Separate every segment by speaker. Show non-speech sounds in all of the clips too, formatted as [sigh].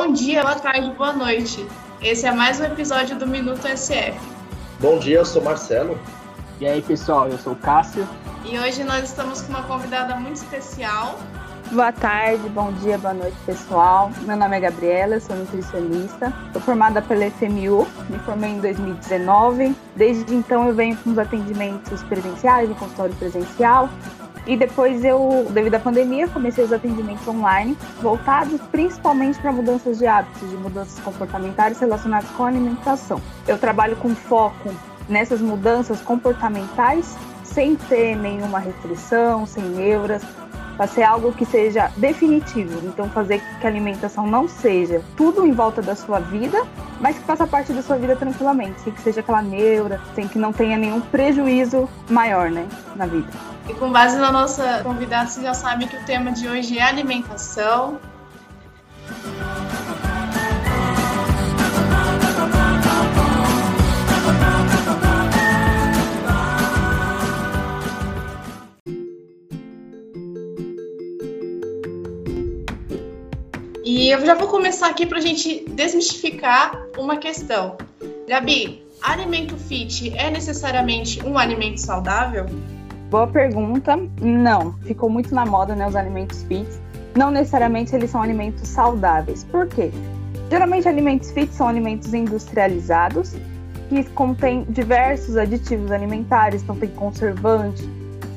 Speaker 1: Bom dia, boa tarde, boa noite. Esse é mais um episódio do Minuto SF.
Speaker 2: Bom dia, eu sou Marcelo.
Speaker 3: E aí, pessoal, eu sou o Cássio.
Speaker 1: E hoje nós estamos com uma convidada muito especial.
Speaker 4: Boa tarde, bom dia, boa noite, pessoal. Meu nome é Gabriela, sou nutricionista. Sou formada pela FMU, me formei em 2019. Desde então eu venho com os atendimentos presenciais, no consultório presencial. E depois eu, devido à pandemia, comecei os atendimentos online, voltados principalmente para mudanças de hábitos, de mudanças comportamentais relacionadas com a alimentação. Eu trabalho com foco nessas mudanças comportamentais, sem ter nenhuma restrição, sem neuras, para ser algo que seja definitivo. Então, fazer que a alimentação não seja tudo em volta da sua vida, mas que faça parte da sua vida tranquilamente, sem que seja aquela neura, sem que não tenha nenhum prejuízo maior, né, na vida.
Speaker 1: E com base na nossa convidada, você já sabe que o tema de hoje é alimentação. E eu já vou começar aqui para a gente desmistificar uma questão. Gabi, alimento fit é necessariamente um alimento saudável?
Speaker 4: Boa pergunta. Não, ficou muito na moda, né, os alimentos fit. Não necessariamente eles são alimentos saudáveis. Por quê? Geralmente alimentos fit são alimentos industrializados que contêm diversos aditivos alimentares, então tem conservante,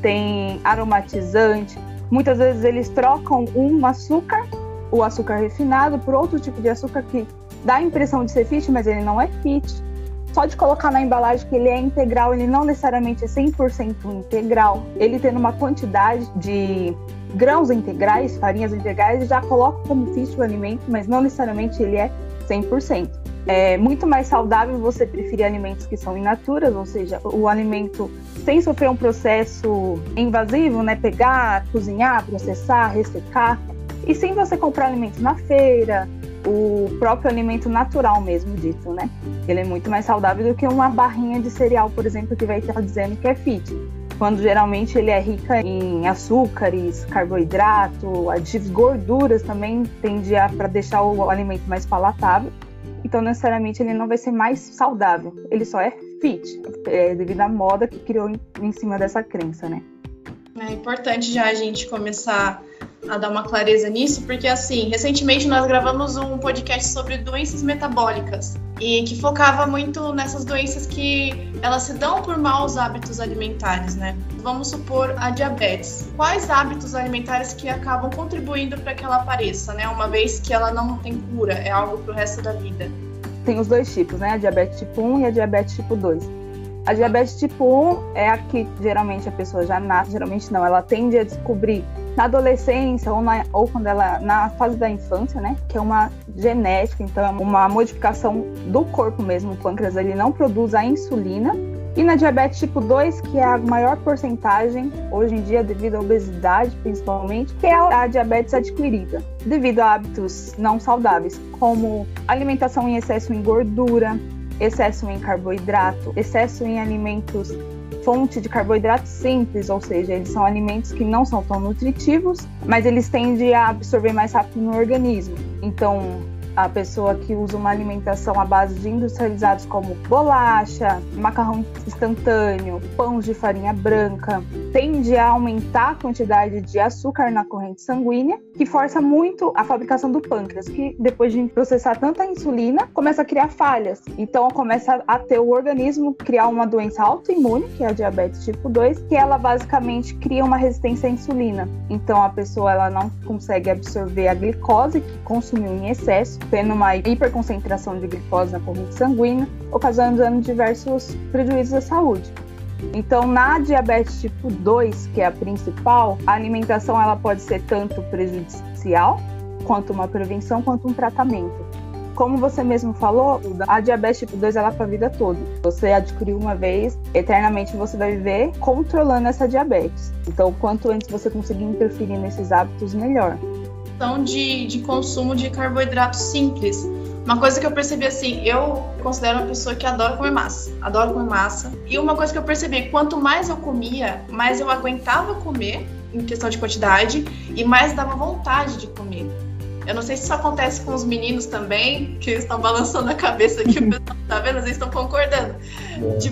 Speaker 4: tem aromatizante. Muitas vezes eles trocam um açúcar o açúcar refinado por outro tipo de açúcar que dá a impressão de ser fit, mas ele não é fit. Só de colocar na embalagem que ele é integral, ele não necessariamente é 100% integral. Ele tendo uma quantidade de grãos integrais, farinhas integrais, já coloca como fit o alimento, mas não necessariamente ele é 100%. É muito mais saudável você preferir alimentos que são in natura, ou seja, o alimento sem sofrer um processo invasivo, né? Pegar, cozinhar, processar, ressecar, e sem você comprar alimentos na feira, o próprio alimento natural mesmo dito, né? Ele é muito mais saudável do que uma barrinha de cereal, por exemplo, que vai estar dizendo que é fit. Quando geralmente ele é rica em açúcares, carboidrato, aditivos, gorduras também tende a para deixar o alimento mais palatável. Então, necessariamente, ele não vai ser mais saudável. Ele só é fit, é, devido à moda que criou em, em cima dessa crença, né?
Speaker 1: É importante já a gente começar a dar uma clareza nisso, porque assim, recentemente nós gravamos um podcast sobre doenças metabólicas e que focava muito nessas doenças que elas se dão por maus hábitos alimentares, né? Vamos supor a diabetes. Quais hábitos alimentares que acabam contribuindo para que ela apareça, né? Uma vez que ela não tem cura, é algo para o resto da vida.
Speaker 4: Tem os dois tipos, né? A diabetes tipo 1 e a diabetes tipo 2. A diabetes tipo 1 é a que geralmente a pessoa já nasce, geralmente não, ela tende a descobrir na adolescência ou, na, ou quando ela na fase da infância, né? Que é uma genética, então é uma modificação do corpo mesmo. O pâncreas ele não produz a insulina. E na diabetes tipo 2, que é a maior porcentagem hoje em dia devido à obesidade, principalmente, que é a diabetes adquirida, devido a hábitos não saudáveis, como alimentação em excesso em gordura, excesso em carboidrato, excesso em alimentos fonte de carboidrato simples, ou seja, eles são alimentos que não são tão nutritivos, mas eles tendem a absorver mais rápido no organismo. Então, a pessoa que usa uma alimentação à base de industrializados como bolacha, macarrão instantâneo, pão de farinha branca, tende a aumentar a quantidade de açúcar na corrente sanguínea, que força muito a fabricação do pâncreas, que depois de processar tanta insulina, começa a criar falhas. Então começa a ter o organismo criar uma doença autoimune, que é a diabetes tipo 2, que ela basicamente cria uma resistência à insulina. Então a pessoa ela não consegue absorver a glicose que consumiu em excesso tendo uma hiperconcentração de glicose na corrente sanguínea, ocasionando diversos prejuízos à saúde. Então, na diabetes tipo 2, que é a principal, a alimentação ela pode ser tanto prejudicial, quanto uma prevenção, quanto um tratamento. Como você mesmo falou, a diabetes tipo 2 ela é para a vida toda. Você adquiriu uma vez, eternamente você vai viver controlando essa diabetes. Então, quanto antes você conseguir interferir nesses hábitos, melhor
Speaker 1: questão de, de consumo de carboidratos simples. Uma coisa que eu percebi assim, eu considero uma pessoa que adora comer massa, adoro comer massa. E uma coisa que eu percebi, quanto mais eu comia, mais eu aguentava comer em questão de quantidade e mais dava vontade de comer. Eu não sei se isso acontece com os meninos também, que estão balançando a cabeça aqui, o [laughs] pessoal tá vendo, eles estão concordando. De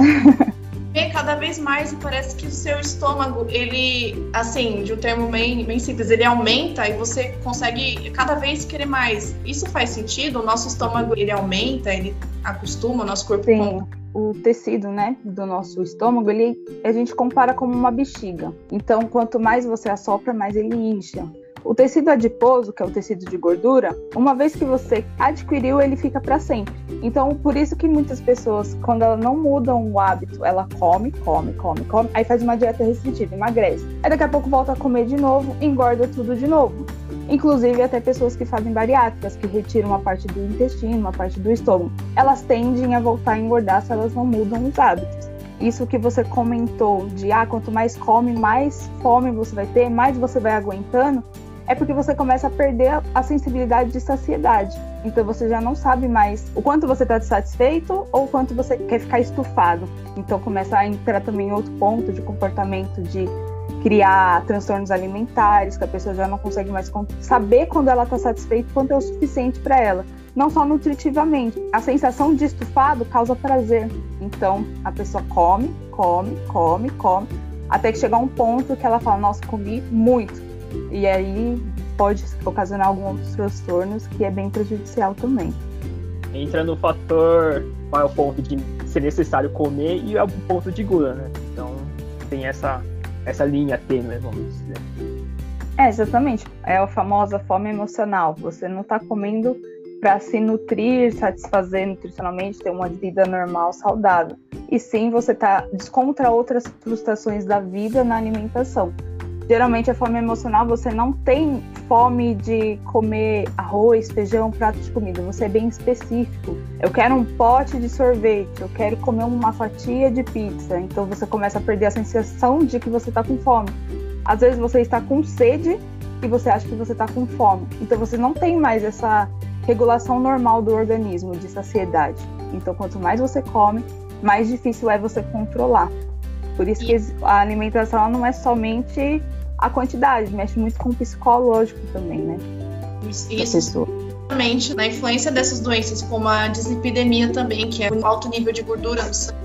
Speaker 1: ver cada vez mais e parece que o seu estômago, ele, assim, de um termo bem, bem simples, ele aumenta e você consegue cada vez querer mais. Isso faz sentido? O nosso estômago, ele aumenta, ele acostuma, o nosso corpo...
Speaker 4: Sim o tecido, né, do nosso estômago, ele a gente compara como uma bexiga. Então, quanto mais você assopra, mais ele incha. O tecido adiposo, que é o tecido de gordura, uma vez que você adquiriu, ele fica para sempre. Então, por isso que muitas pessoas, quando elas não mudam o hábito, ela come, come, come, come, aí faz uma dieta restritiva, emagrece. Aí daqui a pouco volta a comer de novo, engorda tudo de novo. Inclusive até pessoas que fazem bariátricas, que retiram uma parte do intestino, uma parte do estômago, elas tendem a voltar a engordar se elas não mudam os hábitos isso que você comentou de ah, quanto mais come, mais fome você vai ter, mais você vai aguentando, é porque você começa a perder a sensibilidade de saciedade. Então você já não sabe mais o quanto você está satisfeito ou o quanto você quer ficar estufado. Então começa a entrar também outro ponto de comportamento de criar transtornos alimentares, que a pessoa já não consegue mais saber quando ela está satisfeita, quanto é o suficiente para ela. Não só nutritivamente, a sensação de estufado causa prazer. Então a pessoa come, come, come, come, até que chegar um ponto que ela fala: Nossa, comi muito e aí pode ocasionar alguns transtornos que é bem prejudicial também.
Speaker 3: Entra no fator qual é o ponto de ser necessário comer e é o ponto de gula, né? Então tem essa, essa linha tênue, vamos dizer.
Speaker 4: É, exatamente. É a famosa fome emocional. Você não está comendo para se nutrir, satisfazer nutricionalmente, ter uma vida normal, saudável. E sim, você está descontra outras frustrações da vida na alimentação geralmente a fome emocional você não tem fome de comer arroz, feijão, prato de comida. Você é bem específico. Eu quero um pote de sorvete, eu quero comer uma fatia de pizza. Então você começa a perder a sensação de que você está com fome. Às vezes você está com sede e você acha que você está com fome. Então você não tem mais essa regulação normal do organismo de saciedade. Então quanto mais você come, mais difícil é você controlar. Por isso que a alimentação não é somente a quantidade, mexe muito com o psicológico também, né?
Speaker 1: Isso. Exatamente, na influência dessas doenças, como a dislipidemia também, que é um alto nível de gordura no sangue,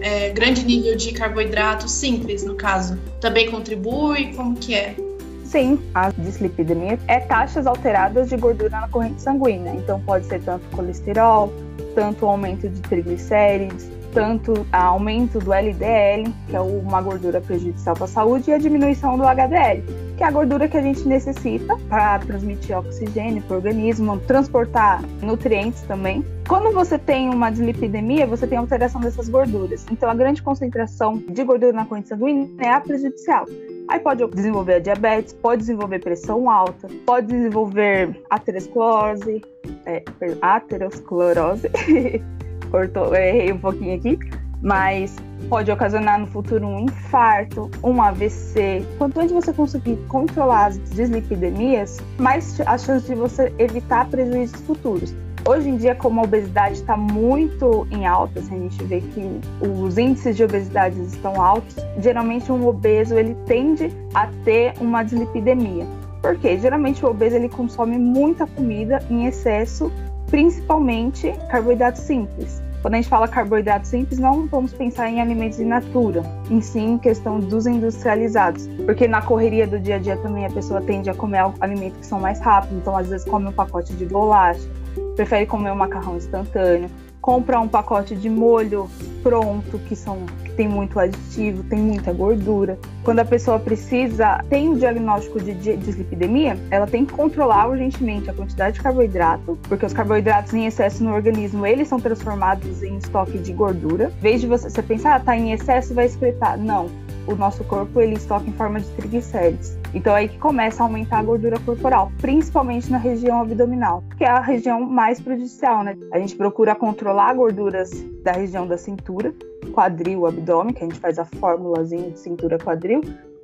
Speaker 1: é, grande nível de carboidrato simples, no caso, também contribui? Como que é?
Speaker 4: Sim, a dislipidemia é taxas alteradas de gordura na corrente sanguínea. Então pode ser tanto colesterol, tanto aumento de triglicérides, tanto a aumento do LDL, que é uma gordura prejudicial para a saúde, e a diminuição do HDL, que é a gordura que a gente necessita para transmitir oxigênio para o organismo, transportar nutrientes também. Quando você tem uma dislipidemia, você tem alteração dessas gorduras. Então, a grande concentração de gordura na corrente sanguínea é a prejudicial. Aí pode desenvolver a diabetes, pode desenvolver pressão alta, pode desenvolver aterosclerose, é, aterosclerose [laughs] cortou, errei um pouquinho aqui, mas pode ocasionar no futuro um infarto, um AVC. Quanto antes você conseguir controlar as dislipidemias, mais a chance de você evitar prejuízos futuros. Hoje em dia, como a obesidade está muito em alta, a gente vê que os índices de obesidade estão altos, geralmente um obeso ele tende a ter uma dislipidemia. Por quê? Geralmente o obeso ele consome muita comida em excesso principalmente carboidratos simples. Quando a gente fala carboidrato simples, não vamos pensar em alimentos in natura, em sim questão dos industrializados. Porque na correria do dia a dia também a pessoa tende a comer alimentos que são mais rápidos, então às vezes come um pacote de bolacha, prefere comer um macarrão instantâneo, compra um pacote de molho pronto, que são tem muito aditivo, tem muita gordura. Quando a pessoa precisa, tem um diagnóstico de dislipidemia, ela tem que controlar urgentemente a quantidade de carboidrato, porque os carboidratos em excesso no organismo, eles são transformados em estoque de gordura. Em vez de você, você pensar, ah, tá em excesso, vai excretar. Não, o nosso corpo ele estoca em forma de triglicérides. Então é aí que começa a aumentar a gordura corporal, principalmente na região abdominal, que é a região mais prejudicial, né? A gente procura controlar gorduras da região da cintura, quadril, abdômen, que a gente faz a fórmulazinha de cintura quadril,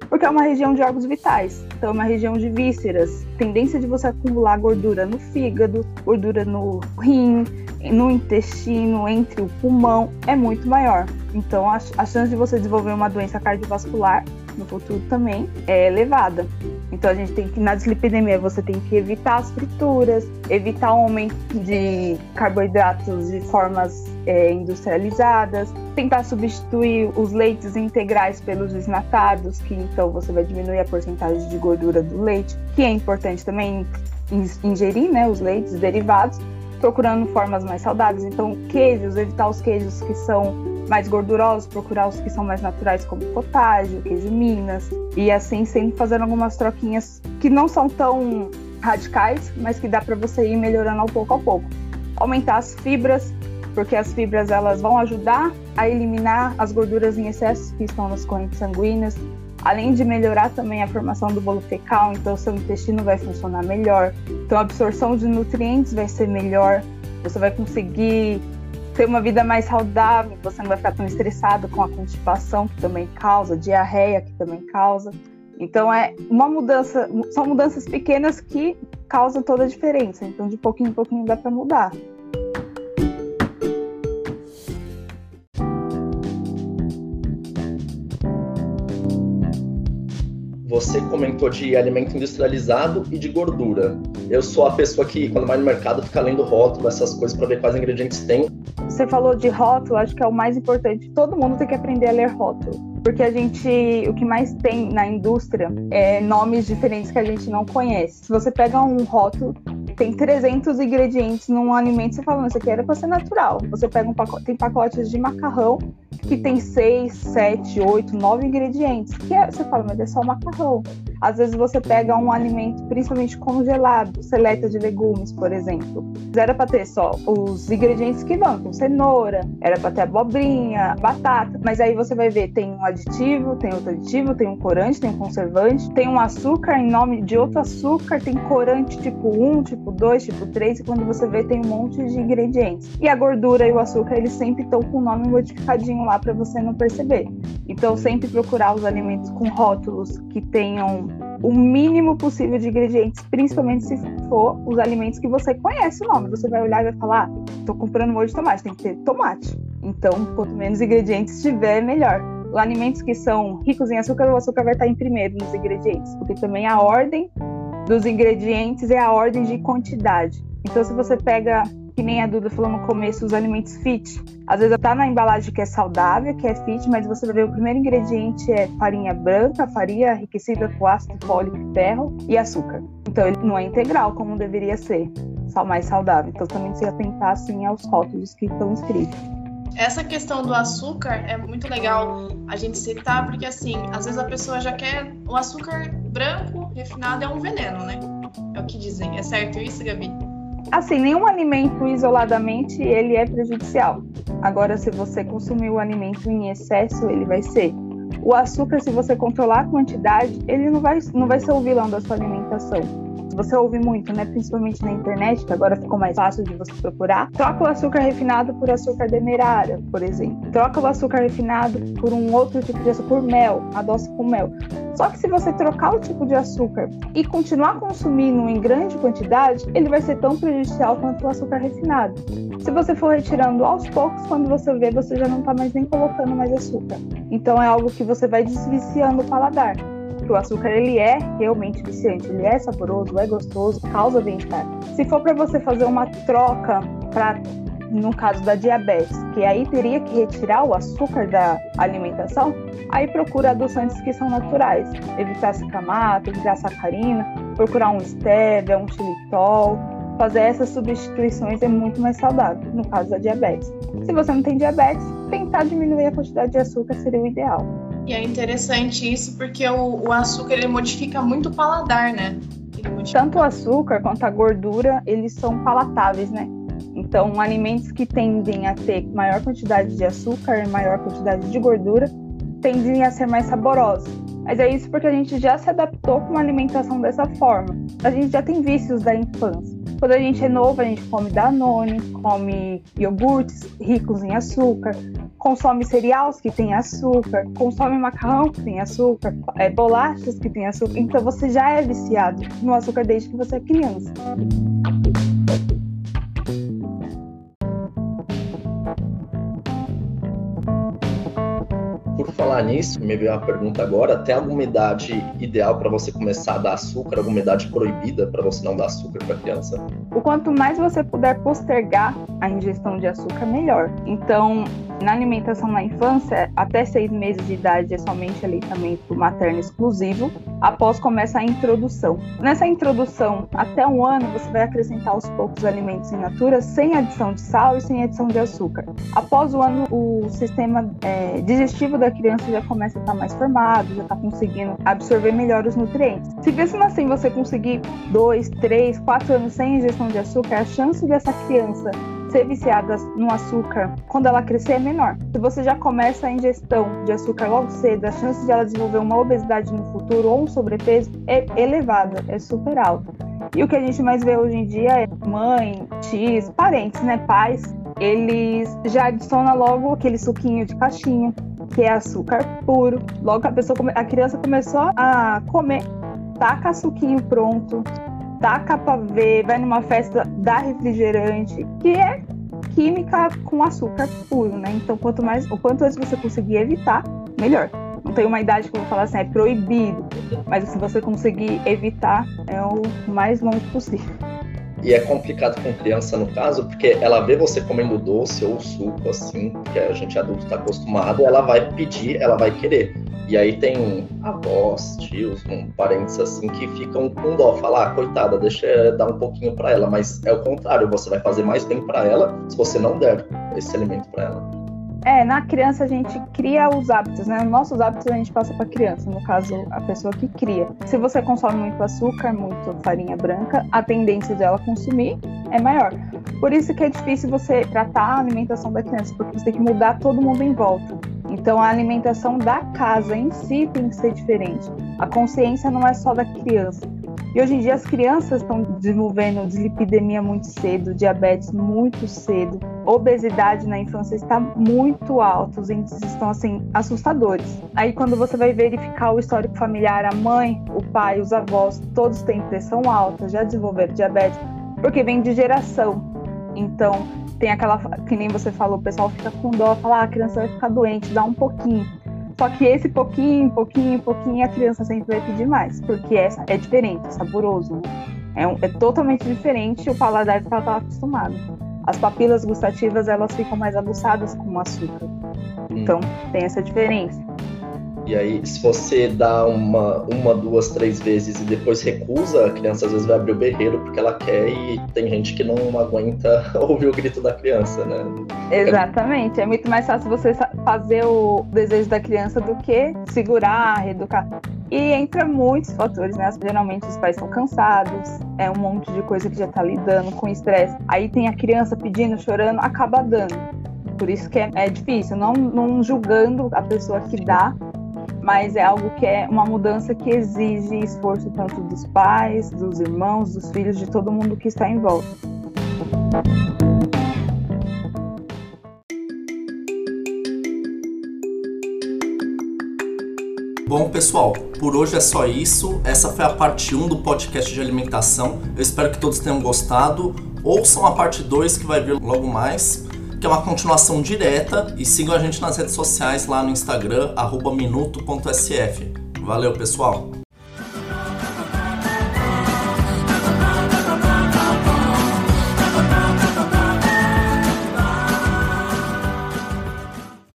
Speaker 4: porque é uma região de órgãos vitais, então é uma região de vísceras, tendência de você acumular gordura no fígado, gordura no rim, no intestino, entre o pulmão, é muito maior. Então a, a chance de você desenvolver uma doença cardiovascular no futuro também é elevada. Então a gente tem que, na dislipidemia, você tem que evitar as frituras, evitar o aumento de carboidratos de formas é, industrializadas, tentar substituir os leites integrais pelos desnatados, que então você vai diminuir a porcentagem de gordura do leite, que é importante também ingerir né, os leites derivados, procurando formas mais saudáveis. Então, queijos, evitar os queijos que são mais gordurosos, procurar os que são mais naturais, como potágio, queijo Minas, e assim sempre fazendo algumas troquinhas que não são tão radicais, mas que dá para você ir melhorando ao pouco a pouco. Aumentar as fibras, porque as fibras elas vão ajudar a eliminar as gorduras em excesso que estão nas correntes sanguíneas, além de melhorar também a formação do bolo fecal, então seu intestino vai funcionar melhor, então a absorção de nutrientes vai ser melhor, você vai conseguir ter uma vida mais saudável, você não vai ficar tão estressado com a constipação que também causa, diarreia que também causa. Então é uma mudança, são mudanças pequenas que causam toda a diferença. Então de pouquinho em pouquinho dá para mudar.
Speaker 2: Você comentou de alimento industrializado e de gordura. Eu sou a pessoa que, quando vai no mercado, fica lendo rótulo, essas coisas, para ver quais ingredientes tem.
Speaker 4: Você falou de rótulo, acho que é o mais importante. Todo mundo tem que aprender a ler rótulo. Porque a gente, o que mais tem na indústria é nomes diferentes que a gente não conhece. Se você pega um rótulo, tem 300 ingredientes num alimento, você fala, isso aqui era para ser natural. Você pega um pacote, tem pacotes de macarrão que tem 6, 7, 8, 9 ingredientes. Que é, você fala, mas é só macarrão. Às vezes você pega um alimento, principalmente congelado, seleta de legumes, por exemplo. Era para ter só os ingredientes que vão, com cenoura, era para ter abobrinha, batata, mas aí você vai ver, tem um aditivo, tem outro aditivo, tem um corante, tem um conservante, tem um açúcar em nome de outro açúcar, tem corante tipo 1, tipo 2, tipo 3, e quando você vê tem um monte de ingredientes. E a gordura e o açúcar, eles sempre estão com o nome modificadinho lá para você não perceber. Então sempre procurar os alimentos com rótulos que tenham o mínimo possível de ingredientes, principalmente se for os alimentos que você conhece o nome. Você vai olhar e vai falar: ah, tô comprando molho de tomate, tem que ter tomate. Então, quanto menos ingredientes tiver, melhor. Os alimentos que são ricos em açúcar, o açúcar vai estar em primeiro nos ingredientes, porque também a ordem dos ingredientes é a ordem de quantidade. Então, se você pega que nem a Duda falou no começo, os alimentos fit. Às vezes tá na embalagem que é saudável, que é fit, mas você vai ver o primeiro ingrediente é farinha branca, farinha enriquecida com ácido fólico ferro e açúcar. Então ele não é integral como deveria ser, só mais saudável. Então também se atentar assim aos rótulos que estão escritos.
Speaker 1: Essa questão do açúcar é muito legal a gente citar, porque assim, às vezes a pessoa já quer. O açúcar branco refinado é um veneno, né? É o que dizem. É certo isso, Gabi?
Speaker 4: Assim, nenhum alimento isoladamente ele é prejudicial. Agora, se você consumir o alimento em excesso, ele vai ser. O açúcar, se você controlar a quantidade, ele não vai, não vai ser o vilão da sua alimentação você ouve muito, né? Principalmente na internet, que agora ficou mais fácil de você procurar. Troca o açúcar refinado por açúcar demerara, por exemplo. Troca o açúcar refinado por um outro tipo de açúcar, por mel, adoça com mel. Só que se você trocar o tipo de açúcar e continuar consumindo em grande quantidade, ele vai ser tão prejudicial quanto o açúcar refinado. Se você for retirando aos poucos, quando você vê, você já não está mais nem colocando mais açúcar. Então é algo que você vai desviciando o paladar que o açúcar ele é realmente viciante, ele é saboroso, é gostoso, causa bem-estar. Se for para você fazer uma troca para no caso da diabetes, que aí teria que retirar o açúcar da alimentação, aí procura adoçantes que são naturais, evitar cicamato, evitar sacarina, procurar um stevia, um xilitol, fazer essas substituições é muito mais saudável no caso da diabetes. Se você não tem diabetes, tentar diminuir a quantidade de açúcar seria o ideal.
Speaker 1: E é interessante isso porque o, o açúcar ele modifica muito o paladar, né?
Speaker 4: Tanto o açúcar quanto a gordura, eles são palatáveis, né? Então, alimentos que tendem a ter maior quantidade de açúcar e maior quantidade de gordura tendem a ser mais saborosos. Mas é isso porque a gente já se adaptou com uma alimentação dessa forma. A gente já tem vícios da infância. Quando a gente é novo, a gente come Danone, come iogurtes ricos em açúcar, consome cereais que tem açúcar, consome macarrão que tem açúcar, é, bolachas que tem açúcar. Então você já é viciado no açúcar desde que você é criança.
Speaker 2: Nisso, me veio uma pergunta agora: tem alguma idade ideal para você começar a dar açúcar? Alguma idade proibida para você não dar açúcar para criança?
Speaker 4: O quanto mais você puder postergar a ingestão de açúcar, melhor. Então, na alimentação na infância, até seis meses de idade é somente aleitamento materno exclusivo. Após começa a introdução. Nessa introdução, até um ano, você vai acrescentar aos poucos alimentos in natura sem adição de sal e sem adição de açúcar. Após o ano, o sistema é, digestivo da criança já começa a estar mais formado, já está conseguindo absorver melhor os nutrientes. Se mesmo assim você conseguir dois, três, quatro anos sem ingestão de açúcar, a chance dessa criança ser viciada no açúcar quando ela crescer é menor. Se você já começa a ingestão de açúcar logo cedo, a chance de ela desenvolver uma obesidade no futuro ou um sobrepeso é elevada, é super alta. E o que a gente mais vê hoje em dia é mãe, tios, parentes, né, pais, eles já adicionam logo aquele suquinho de caixinha, que é açúcar puro. Logo a pessoa, a criança começou a comer, taca suquinho pronto, taca pra ver, vai numa festa, dá refrigerante, que é química com açúcar puro, né? Então, quanto mais, o quanto antes você conseguir evitar, melhor. Não tem uma idade que eu vou falar assim, é proibido, mas se você conseguir evitar, é o mais longe possível.
Speaker 2: E é complicado com criança no caso, porque ela vê você comendo doce ou suco, assim, que a gente adulto está acostumado, ela vai pedir, ela vai querer. E aí tem avós, tios, um, parentes assim que ficam com dó, falar, ah, coitada, deixa dar um pouquinho para ela, mas é o contrário, você vai fazer mais bem para ela se você não der esse alimento para ela.
Speaker 4: É, na criança a gente cria os hábitos, né? Os nossos hábitos a gente passa para criança, no caso, a pessoa que cria. Se você consome muito açúcar, muito farinha branca, a tendência dela consumir é maior. Por isso que é difícil você tratar a alimentação da criança, porque você tem que mudar todo mundo em volta. Então a alimentação da casa em si tem que ser diferente. A consciência não é só da criança. E hoje em dia as crianças estão desenvolvendo dislipidemia muito cedo, diabetes muito cedo, obesidade na infância está muito alta, os índices estão assim assustadores. Aí quando você vai verificar o histórico familiar, a mãe, o pai, os avós, todos têm pressão alta, já desenvolveram diabetes, porque vem de geração. Então, tem aquela que nem você falou, o pessoal fica com dó, fala, ah, a criança vai ficar doente, dá um pouquinho. Só que esse pouquinho, pouquinho, pouquinho, a criança sempre vai pedir mais, porque é, é diferente, é saboroso. Né? É, um, é totalmente diferente o paladar que ela está acostumada. As papilas gustativas elas ficam mais aguçadas com o açúcar. Então hum. tem essa diferença.
Speaker 2: E aí, se você dá uma, uma, duas, três vezes e depois recusa, a criança às vezes vai abrir o berreiro porque ela quer e tem gente que não aguenta [laughs] ouvir o grito da criança, né?
Speaker 4: Exatamente. É muito mais fácil você fazer o desejo da criança do que segurar, reeducar. E entra muitos fatores, né? Geralmente os pais estão cansados, é um monte de coisa que já tá lidando com estresse. Aí tem a criança pedindo, chorando, acaba dando. Por isso que é, é difícil, não, não julgando a pessoa que dá, mas é algo que é uma mudança que exige esforço tanto dos pais, dos irmãos, dos filhos, de todo mundo que está em volta.
Speaker 2: Bom, pessoal, por hoje é só isso. Essa foi a parte 1 do podcast de alimentação. Eu espero que todos tenham gostado. Ouçam a parte 2 que vai vir logo mais que é uma continuação direta, e sigam a gente nas redes sociais lá no Instagram, minuto.sf. Valeu, pessoal!